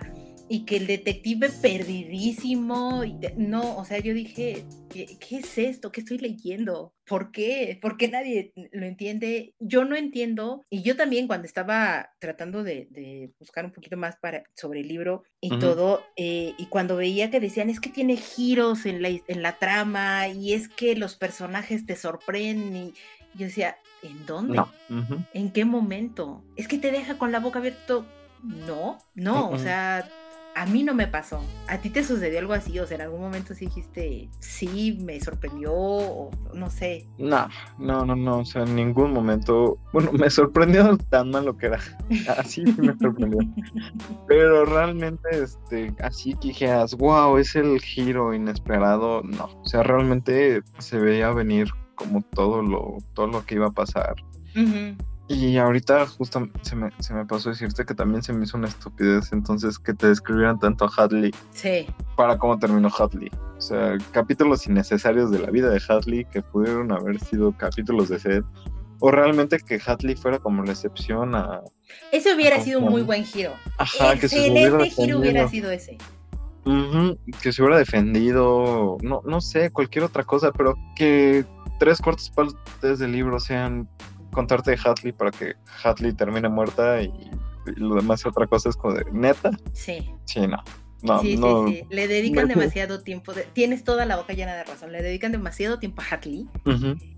Speaker 2: y que el detective perdidísimo, y no, o sea, yo dije, ¿qué, qué es esto? ¿Qué estoy leyendo? ¿Por qué? ¿Por qué nadie lo entiende? Yo no entiendo, y yo también cuando estaba tratando de, de buscar un poquito más para, sobre el libro y todo, eh, y cuando veía que decían, es que tiene giros en la, en la trama, y es que los personajes te sorprenden, y yo decía, ¿en dónde?
Speaker 3: No.
Speaker 2: ¿En qué momento? Es que te deja con la boca abierta. No, no, o sea, a mí no me pasó. ¿A ti te sucedió algo así? O sea, en algún momento sí dijiste, sí, me sorprendió, o no sé.
Speaker 3: No, no, no, no, o sea, en ningún momento, bueno, me sorprendió tan mal lo que era, (laughs) así sí me sorprendió, pero realmente, este, así que dijeras, wow, es el giro inesperado, no, o sea, realmente se veía venir como todo lo, todo lo que iba a pasar, Y ahorita justo se me, se me pasó decirte que también se me hizo una estupidez entonces que te describieran tanto a Hadley
Speaker 2: Sí,
Speaker 3: para cómo terminó Hadley. O sea, capítulos innecesarios de la vida de Hadley que pudieron haber sido capítulos de Seth. O realmente que Hadley fuera como la excepción a...
Speaker 2: ese hubiera sido un muy buen giro.
Speaker 3: Ajá, que se hubiera
Speaker 2: giro hubiera sido ese.
Speaker 3: Que se hubiera defendido, no, no sé, cualquier otra cosa, pero que tres cuartas partes del libro sean contarte de Hadley para que Hadley termine muerta y, y lo demás otra cosa es como de neta.
Speaker 2: Sí,
Speaker 3: Sí, no. No,
Speaker 2: sí,
Speaker 3: no.
Speaker 2: sí, sí. Le dedican demasiado tiempo. de- Tienes toda la boca llena de razón. Le dedican demasiado tiempo a Hatley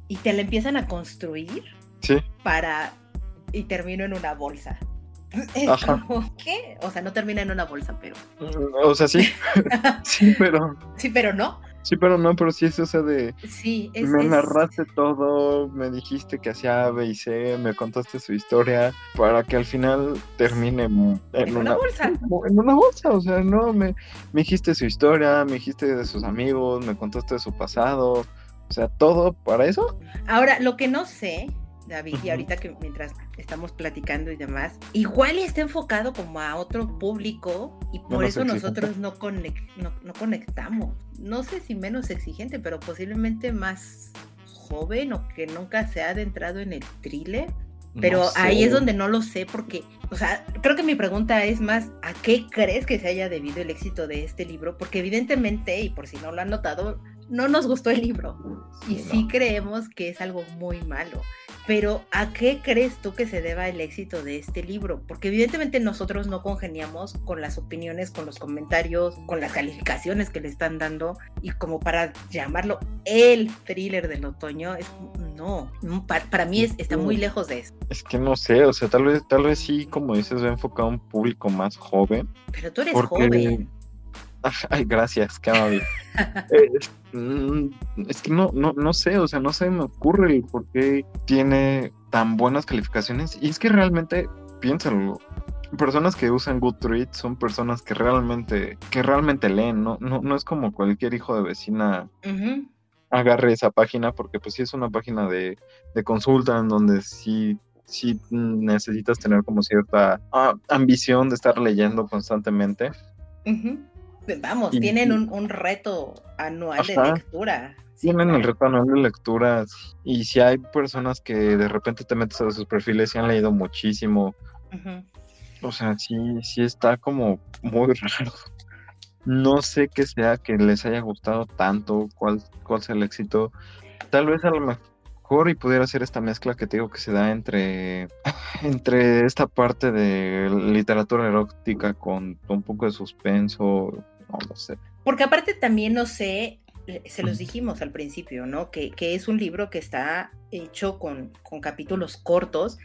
Speaker 2: y te la empiezan a construir
Speaker 3: Sí,
Speaker 2: para. y termino en una bolsa. Es
Speaker 3: Ajá.
Speaker 2: como, ¿qué? O sea, no termina en una bolsa, pero.
Speaker 3: o sea, sí. (laughs) (laughs) sí, pero.
Speaker 2: Sí, pero no.
Speaker 3: Sí, pero no, pero sí es o sea de.
Speaker 2: Sí, es.
Speaker 3: me
Speaker 2: es-
Speaker 3: narraste todo, me dijiste que hacía A, B y C, me contaste su historia, para que al final termine en,
Speaker 2: En una bolsa. (laughs)
Speaker 3: En una bolsa, o sea, no, me, me dijiste su historia, me dijiste de sus amigos, me contaste de su pasado, o sea, todo para eso.
Speaker 2: Ahora, lo que no sé, David, y ahorita que mientras estamos platicando y demás, igual está enfocado como a otro público y por eso nosotros no, conec- no, no conectamos. No sé si menos exigente, pero posiblemente más joven o que nunca se ha adentrado en el thriller. Pero
Speaker 3: No
Speaker 2: ahí es donde no lo sé porque, o sea, creo que mi pregunta es más, ¿a qué crees que se haya debido el éxito de este libro? Porque evidentemente, y por si no lo han notado, no nos gustó el libro y
Speaker 3: Sí,
Speaker 2: sí
Speaker 3: no.
Speaker 2: creemos que es algo muy malo. Pero ¿a qué crees tú que se deba el éxito de este libro? Porque evidentemente nosotros no congeniamos con las opiniones, con los comentarios, con las calificaciones que le están dando y como para llamarlo el thriller del otoño, es no, no, pa- para, mí es, está muy lejos de eso.
Speaker 3: Es que no sé, o sea, tal vez, tal vez sí, como dices, va enfocado a un público más joven.
Speaker 2: Pero tú eres
Speaker 3: Porque-
Speaker 2: joven. (laughs)
Speaker 3: Ay, gracias, qué amable. (laughs) Eh, es, mm, es que no, no, no sé, o sea, no se me ocurre el por qué tiene tan buenas calificaciones. Y es que realmente, piénsalo, personas que usan Goodreads son personas que realmente, que realmente leen, ¿no? No, no es como cualquier hijo de vecina agarre esa página, porque pues sí es una página de, de consulta en donde sí, sí necesitas tener como cierta ah, ambición de estar leyendo constantemente.
Speaker 2: Ujú. Vamos,
Speaker 3: Y-
Speaker 2: tienen un, un reto anual de lectura. Sí,
Speaker 3: Tienen el reto anual de lecturas y si hay personas que de repente te metes a sus perfiles y han leído muchísimo, o sea, sí, sí está como muy (laughs) raro. No sé qué sea que les haya gustado tanto, cuál, cuál sea el éxito. Tal vez a lo mejor y pudiera ser esta mezcla que te digo que se da entre, (laughs) entre esta parte de literatura erótica con un poco de suspenso, no sé.
Speaker 2: Porque aparte también no sé, eh, se los dijimos al principio, ¿no? Que, que es un libro que está hecho con, con capítulos cortos.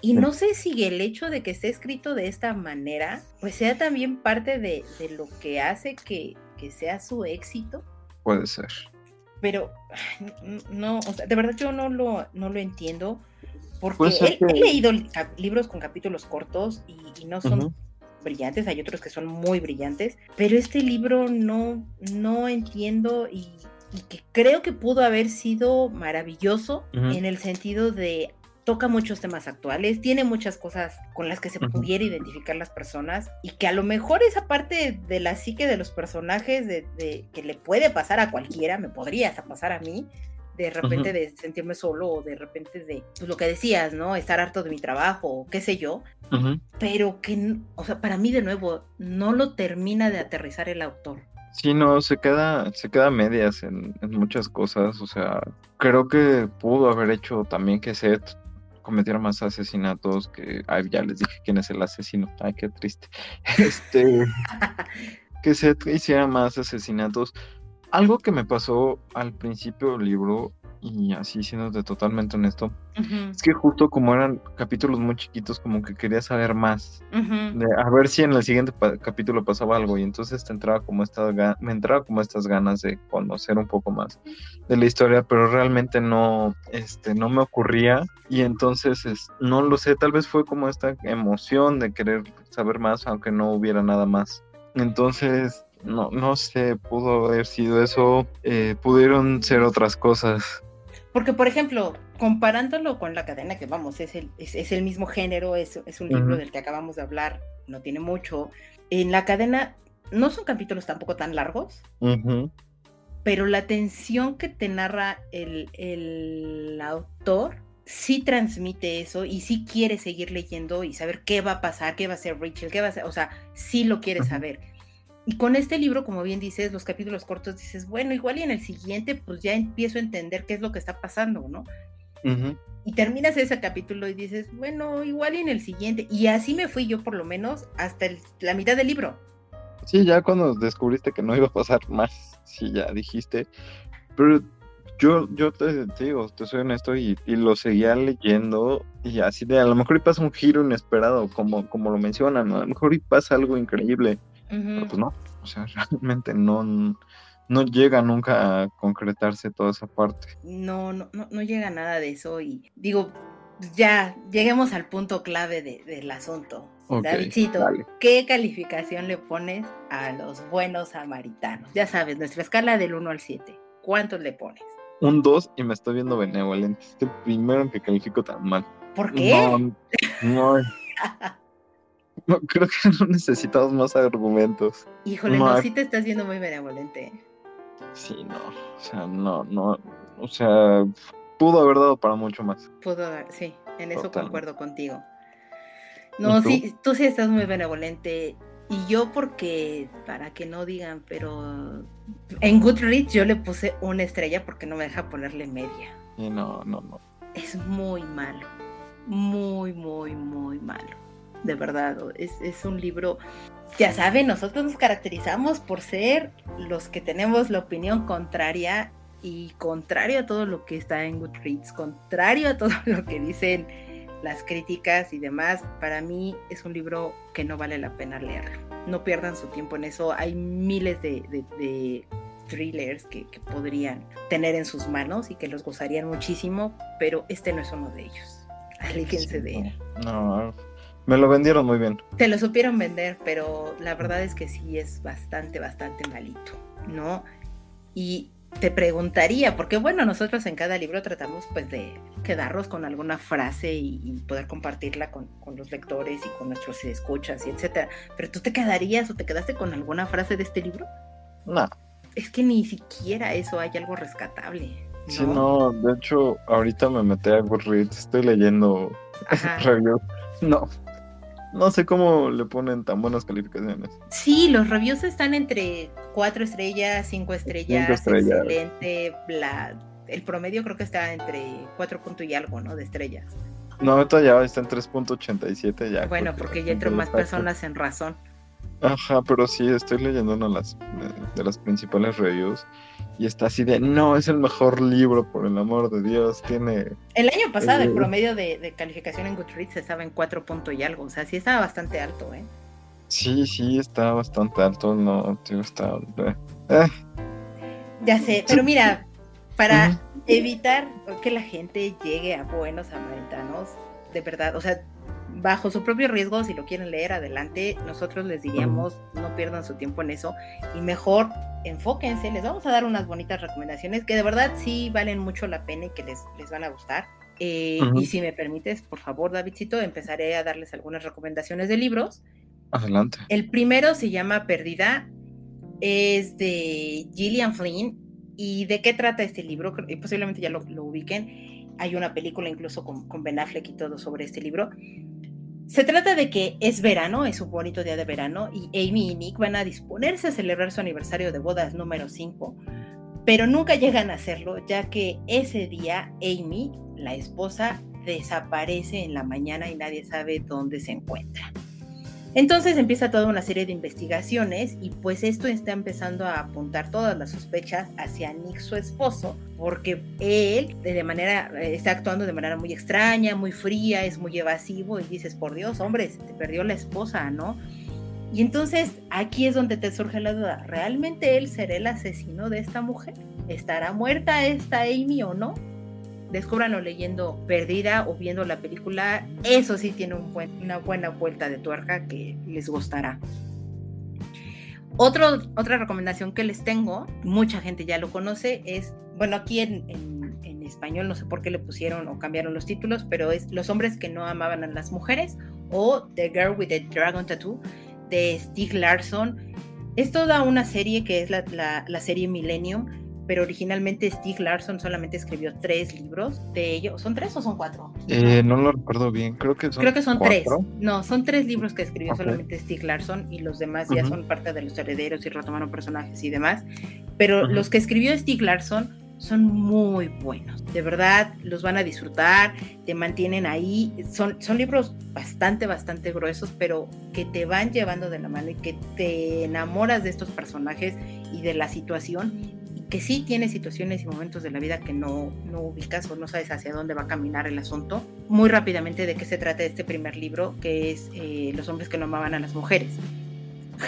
Speaker 2: Y no sé si el hecho de que esté escrito de esta manera, pues sea también parte de, de lo que hace que, que sea su éxito.
Speaker 3: Puede ser.
Speaker 2: Pero no, o sea, de verdad yo no lo, no lo entiendo. Porque he, leído libros con capítulos cortos y, y no son. Brillantes, hay otros que son muy brillantes, pero este libro no, no entiendo y, y que creo que pudo haber sido maravilloso en el sentido de toca muchos temas actuales, tiene muchas cosas con las que se pudiera identificar las personas y que a lo mejor esa parte de la psique de los personajes de, de- que le puede pasar a cualquiera, me podría hasta pasar a mí, de repente de sentirme solo o de repente de pues, lo que decías, ¿no? Estar harto de mi trabajo o qué sé yo, pero que, o sea, para mí de nuevo, no lo termina de aterrizar el autor.
Speaker 3: Sí, no, se queda, se queda medias en, en muchas cosas. O sea, creo que pudo haber hecho también que Seth cometiera más asesinatos, que ay, ya les dije quién es el asesino. Ay, qué triste. (laughs) Este, (laughs) que Seth hiciera más asesinatos. Algo que me pasó al principio del libro, y así siéndote totalmente honesto,
Speaker 2: Ujú,
Speaker 3: es que justo como eran capítulos muy chiquitos, como que quería saber más. de a ver si en el siguiente pa- capítulo pasaba algo y entonces te entraba como esta ga- me entraba como estas ganas de conocer un poco más de la historia pero realmente no este no me ocurría y entonces es- no lo sé tal vez fue como esta emoción de querer saber más aunque no hubiera nada más entonces no no sé pudo haber sido eso eh, pudieron ser otras cosas.
Speaker 2: Porque, por ejemplo, comparándolo con la cadena, que vamos, es el, es, el mismo género, es, es un libro del que acabamos de hablar, no tiene mucho. En la cadena no son capítulos tampoco tan largos, pero la tensión que te narra el, el autor sí transmite eso y sí quiere seguir leyendo y saber qué va a pasar, qué va a hacer Rachel, qué va a hacer, o sea, sí lo quiere saber. Y con este libro, como bien dices, los capítulos cortos, dices, bueno, igual y en el siguiente, pues ya empiezo a entender qué es lo que está pasando, ¿no? Y terminas ese capítulo y dices, bueno, igual y en el siguiente. Y así me fui yo por lo menos hasta la mitad del libro.
Speaker 3: Sí, ya cuando descubriste que no iba a pasar más, sí, ya dijiste. Pero yo, yo te, digo, te soy honesto y, lo seguía leyendo y así de, a lo mejor y pasa un giro inesperado, como, como lo mencionan, a lo mejor y pasa algo increíble. Pero pues no, o sea, (laughs) realmente no, no llega nunca a concretarse toda esa parte.
Speaker 2: No, no, no, no llega nada de eso y digo, ya lleguemos al punto clave del asunto. Davidcito, ¿qué calificación le pones a los buenos samaritanos? Ya sabes, nuestra escala del 1 al 7. ¿Cuántos le pones?
Speaker 3: Un 2 y me estoy viendo benevolente. Este primero que califico tan mal.
Speaker 2: ¿Por qué?
Speaker 3: No, no, creo que no necesitamos más argumentos.
Speaker 2: Híjole, no, sí te estás viendo muy benevolente.
Speaker 3: Sí, no, o sea, no, no, o sea, pudo haber dado para mucho más.
Speaker 2: Pudo haber, sí, en eso concuerdo contigo. No, sí, tú sí estás muy benevolente. Y yo porque, para que no digan, pero en Goodreads yo le puse una estrella porque no me deja ponerle media.
Speaker 3: Y no, no, no.
Speaker 2: Es muy malo. Muy, muy, muy malo. De verdad, es, es un libro ya saben, nosotros nos caracterizamos por ser los que tenemos la opinión contraria y contrario a todo lo que está en Goodreads, contrario a todo (laughs) lo que dicen las críticas y demás, para mí es un libro que no vale la pena leer. No pierdan su tiempo en eso. Hay miles de, thrillers que, podrían tener en sus manos y que los gozarían muchísimo, pero este no es uno de ellos. Alíquense de él.
Speaker 3: No, me lo vendieron muy bien.
Speaker 2: Te lo supieron vender, pero la verdad es que sí es bastante, bastante malito, ¿no? Y te preguntaría, porque bueno, nosotros en cada libro tratamos pues de quedarnos con alguna frase y, poder compartirla con, los lectores y con nuestros escuchas y etcétera. Pero tú te quedarías o te quedaste con alguna frase de este libro?
Speaker 3: No.
Speaker 2: Es que ni siquiera eso hay algo rescatable. ¿no?
Speaker 3: Sí, no, de hecho, ahorita me metí a Goodreads, estoy leyendo (laughs) reviews. No, no sé cómo le ponen tan buenas calificaciones.
Speaker 2: Sí, los reviews están entre cuatro estrellas, cinco estrellas, excelente, bla. El promedio creo que está entre cuatro puntos y algo, ¿no? De estrellas.
Speaker 3: No, ahorita ya está en 3.87 ya.
Speaker 2: Bueno, porque ya entran más personas en razón.
Speaker 3: Ajá, pero sí, estoy leyendo una de las, de las principales reviews y está así de, no, es el mejor libro, por el amor de Dios, tiene...
Speaker 2: El año pasado el promedio de, calificación en Goodreads estaba en 4 puntos y algo, o sea, sí estaba bastante alto, ¿eh?
Speaker 3: Sí, sí, está bastante alto, no, tío, está... Eh.
Speaker 2: Ya sé, pero mira, para evitar que la gente llegue a buenos samaritanos, de verdad, o sea, bajo su propio riesgo, si lo quieren leer adelante, nosotros les diríamos no pierdan su tiempo en eso y mejor enfóquense, les vamos a dar unas bonitas recomendaciones que de verdad sí valen mucho la pena y que les, les van a gustar. Eh, y si me permites, por favor, Davidcito, empezaré a darles algunas recomendaciones de libros.
Speaker 3: Adelante.
Speaker 2: El primero se llama Perdida, es de Gillian Flynn. ¿Y de qué trata este libro? Posiblemente ya lo, lo ubiquen. Hay una película incluso con, con Ben Affleck y todo sobre este libro. Se trata de que es verano, es un bonito día de verano, y Amy y Nick van a disponerse a celebrar su aniversario de bodas número 5, pero nunca llegan a hacerlo, ya que ese día Amy, la esposa, desaparece en la mañana y nadie sabe dónde se encuentra. Entonces empieza toda una serie de investigaciones y pues esto está empezando a apuntar todas las sospechas hacia Nick, su esposo, porque él de manera está actuando de manera muy extraña, muy fría, es muy evasivo y dices, por Dios, hombre, se te perdió la esposa, ¿no? Y entonces aquí es donde te surge la duda, ¿realmente él será el asesino de esta mujer? ¿Estará muerta esta Amy o no? Descúbranlo leyendo Perdida o viendo la película, eso sí tiene una buena vuelta de tuerca que les gustará. otra recomendación que les tengo, mucha gente ya lo conoce, es, bueno, aquí en, español, no sé por qué le pusieron o cambiaron los títulos, pero es Los hombres que no amaban a las mujeres o The Girl with the Dragon Tattoo de Stieg Larsson. Es toda una serie que es la, la serie Millennium pero originalmente Stieg Larsson solamente escribió tres libros de ellos. ¿Son tres o son cuatro?
Speaker 3: Eh, no lo recuerdo bien, creo que son
Speaker 2: Creo que son tres. No, son tres libros que escribió solamente Stieg Larsson y los demás ya son parte de los herederos y retomaron personajes y demás. Pero los que escribió Stieg Larsson son muy buenos. De verdad, los van a disfrutar, te mantienen ahí. Son, son libros bastante, bastante gruesos, pero que te van llevando de la mano y que te enamoras de estos personajes y de la situación que sí tiene situaciones y momentos de la vida que no, no ubicas o no sabes hacia dónde va a caminar el asunto. Muy rápidamente de qué se trata este primer libro, que es eh, Los hombres que no amaban a las mujeres.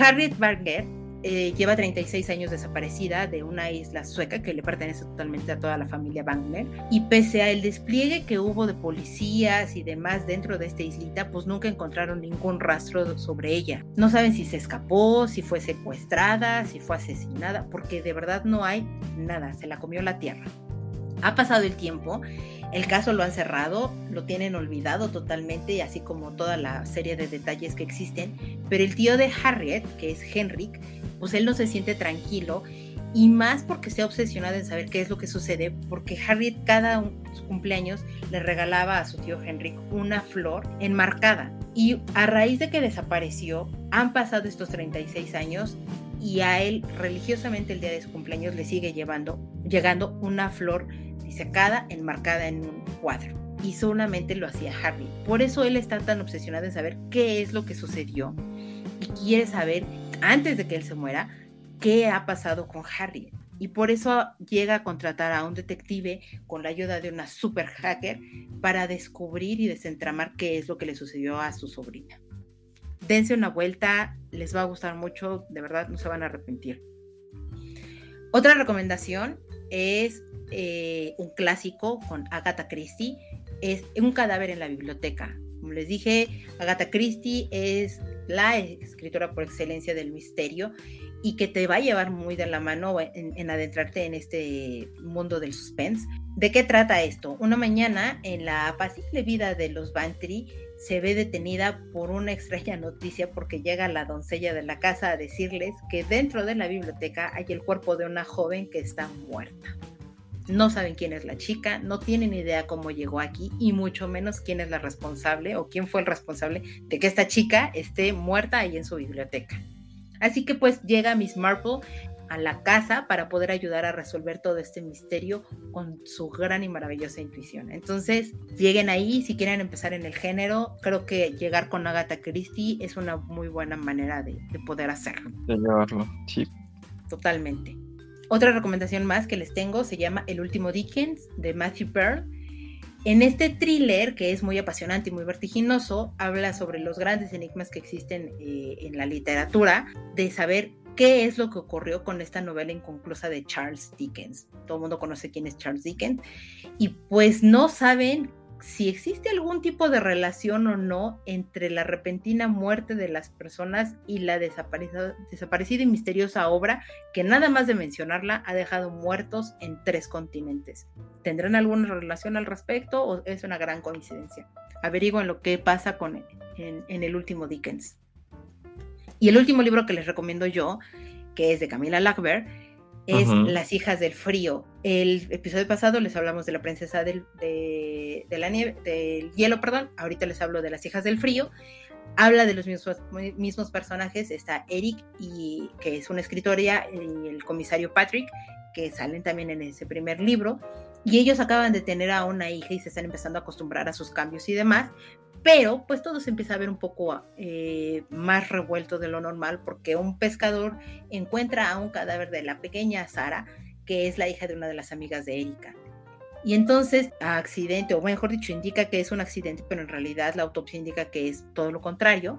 Speaker 2: Harriet Barger eh, lleva 36 años desaparecida de una isla sueca que le pertenece totalmente a toda la familia Wagner. Y pese al despliegue que hubo de policías y demás dentro de esta islita, pues nunca encontraron ningún rastro sobre ella. No saben si se escapó, si fue secuestrada, si fue asesinada, porque de verdad no hay nada, se la comió la tierra. Ha pasado el tiempo, el caso lo han cerrado, lo tienen olvidado totalmente, así como toda la serie de detalles que existen, pero el tío de Harriet, que es Henrik, pues él no se siente tranquilo y más porque se ha obsesionado en saber qué es lo que sucede, porque Harriet cada cumpleaños le regalaba a su tío Henrik una flor enmarcada. Y a raíz de que desapareció, han pasado estos 36 años y a él religiosamente el día de su cumpleaños le sigue llevando, llegando una flor disecada, enmarcada en un cuadro. Y solamente lo hacía Harry. Por eso él está tan obsesionado en saber qué es lo que sucedió y quiere saber antes de que él se muera, qué ha pasado con Harry. Y por eso llega a contratar a un detective con la ayuda de una super hacker para descubrir y desentramar qué es lo que le sucedió a su sobrina. Dense una vuelta, les va a gustar mucho, de verdad no se van a arrepentir. Otra recomendación es eh, un clásico con Agatha Christie, es Un cadáver en la biblioteca. Como les dije, Agatha Christie es la escritora por excelencia del misterio y que te va a llevar muy de la mano en, adentrarte en este mundo del suspense. ¿De qué trata esto? Una mañana en la apacible vida de los Bantry se ve detenida por una extraña noticia porque llega la doncella de la casa a decirles que dentro de la biblioteca hay el cuerpo de una joven que está muerta no saben quién es la chica, no tienen idea cómo llegó aquí y mucho menos quién es la responsable o quién fue el responsable de que esta chica esté muerta ahí en su biblioteca. Así que pues llega Miss Marple a la casa para poder ayudar a resolver todo este misterio con su gran y maravillosa intuición. Entonces, lleguen ahí si quieren empezar en el género. Creo que llegar con Agatha Christie es una muy buena manera de, poder hacerlo.
Speaker 3: De llevarlo, sí.
Speaker 2: Totalmente. Otra recomendación más que les tengo se llama El último Dickens de Matthew Pearl. En este thriller, que es muy apasionante y muy vertiginoso, habla sobre los grandes enigmas que existen eh, en la literatura, de saber qué es lo que ocurrió con esta novela inconclusa de Charles Dickens. Todo el mundo conoce quién es Charles Dickens. Y pues no saben si existe algún tipo de relación o no entre la repentina muerte de las personas y la desaparecida, y misteriosa obra que nada más de mencionarla ha dejado muertos en tres continentes. ¿Tendrán alguna relación al respecto o es una gran coincidencia? Averigüen lo que pasa con en, en el último Dickens. Y el último libro que les recomiendo yo, que es de Camila Lackberg, es Las hijas del frío. El episodio pasado les hablamos de la princesa del, de, la nieve, del hielo, perdón. Ahorita les hablo de las hijas del frío. Habla de los mismos, mismos personajes. Está Eric, y, que es una escritoria, y el comisario Patrick, que salen también en ese primer libro. Y ellos acaban de tener a una hija y se están empezando a acostumbrar a sus cambios y demás, pero pues todo se empieza a ver un poco eh, más revuelto de lo normal porque un pescador encuentra a un cadáver de la pequeña Sara, que es la hija de una de las amigas de Erika. Y entonces, accidente, o mejor dicho, indica que es un accidente, pero en realidad la autopsia indica que es todo lo contrario.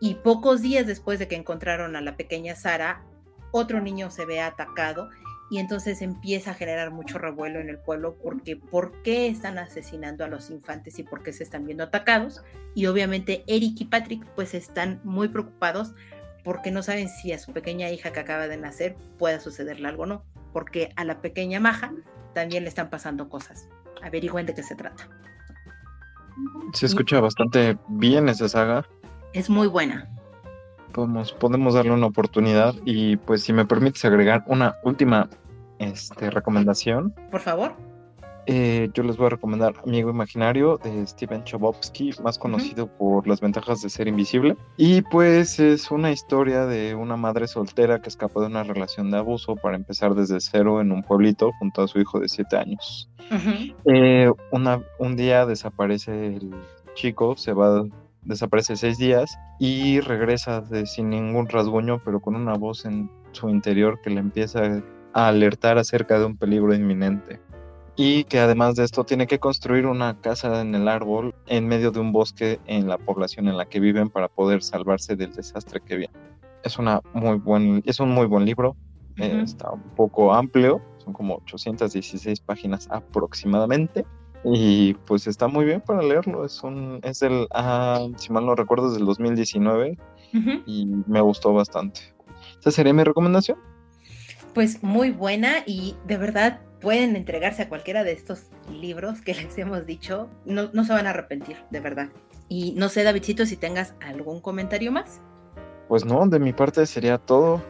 Speaker 2: Y pocos días después de que encontraron a la pequeña Sara, otro niño se ve atacado y entonces empieza a generar mucho revuelo en el pueblo porque ¿por qué están asesinando a los infantes y por qué se están viendo atacados? Y obviamente Eric y Patrick pues están muy preocupados porque no saben si a su pequeña hija que acaba de nacer pueda sucederle algo o no, porque a la pequeña Maja también le están pasando cosas. Averigüen de qué se trata.
Speaker 3: Se escucha bastante bien esa saga.
Speaker 2: Es muy buena.
Speaker 3: Podemos, podemos darle una oportunidad y pues si me permites agregar una última este, recomendación.
Speaker 2: Por favor.
Speaker 3: Eh, yo les voy a recomendar Amigo Imaginario de Steven Chbosky, más conocido por las ventajas de ser invisible. Y pues es una historia de una madre soltera que escapa de una relación de abuso para empezar desde cero en un pueblito junto a su hijo de siete años. Eh, una, un día desaparece el chico, se va, desaparece seis días y regresa sin ningún rasguño, pero con una voz en su interior que le empieza a alertar acerca de un peligro inminente y que además de esto tiene que construir una casa en el árbol en medio de un bosque en la población en la que viven para poder salvarse del desastre que viene. Es, una muy buen, es un muy buen libro, eh, está un poco amplio, son como 816 páginas aproximadamente y pues está muy bien para leerlo, es, un, es del, ah, si mal no recuerdo, es del 2019 y me gustó bastante. Esa sería mi recomendación.
Speaker 2: Pues muy buena y de verdad pueden entregarse a cualquiera de estos libros que (laughs) les hemos dicho, no, no se van a arrepentir, de verdad. Y no sé, Davidcito, si tengas algún comentario más.
Speaker 3: Pues no, de mi parte sería todo.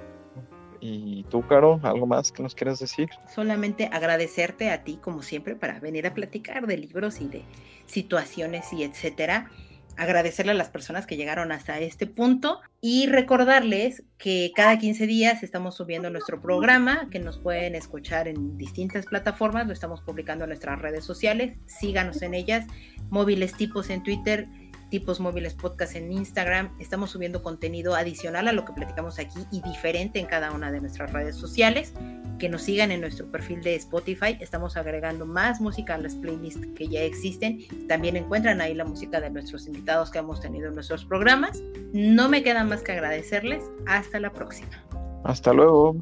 Speaker 3: ¿Y tú, Caro, algo más que nos quieras decir?
Speaker 2: Solamente agradecerte a ti, como siempre, para venir a platicar de libros y de situaciones y etcétera agradecerle a las personas que llegaron hasta este punto y recordarles que cada 15 días estamos subiendo nuestro programa, que nos pueden escuchar en distintas plataformas, lo estamos publicando en nuestras redes sociales, síganos en ellas, móviles tipos en Twitter, tipos móviles podcast en Instagram. Estamos subiendo contenido adicional a lo que platicamos aquí y diferente en cada una de nuestras redes sociales. Que nos sigan en nuestro perfil de Spotify. Estamos agregando más música a las playlists que ya existen. También encuentran ahí la música de nuestros invitados que hemos tenido en nuestros programas. No me queda más que agradecerles. Hasta la próxima.
Speaker 3: Hasta luego.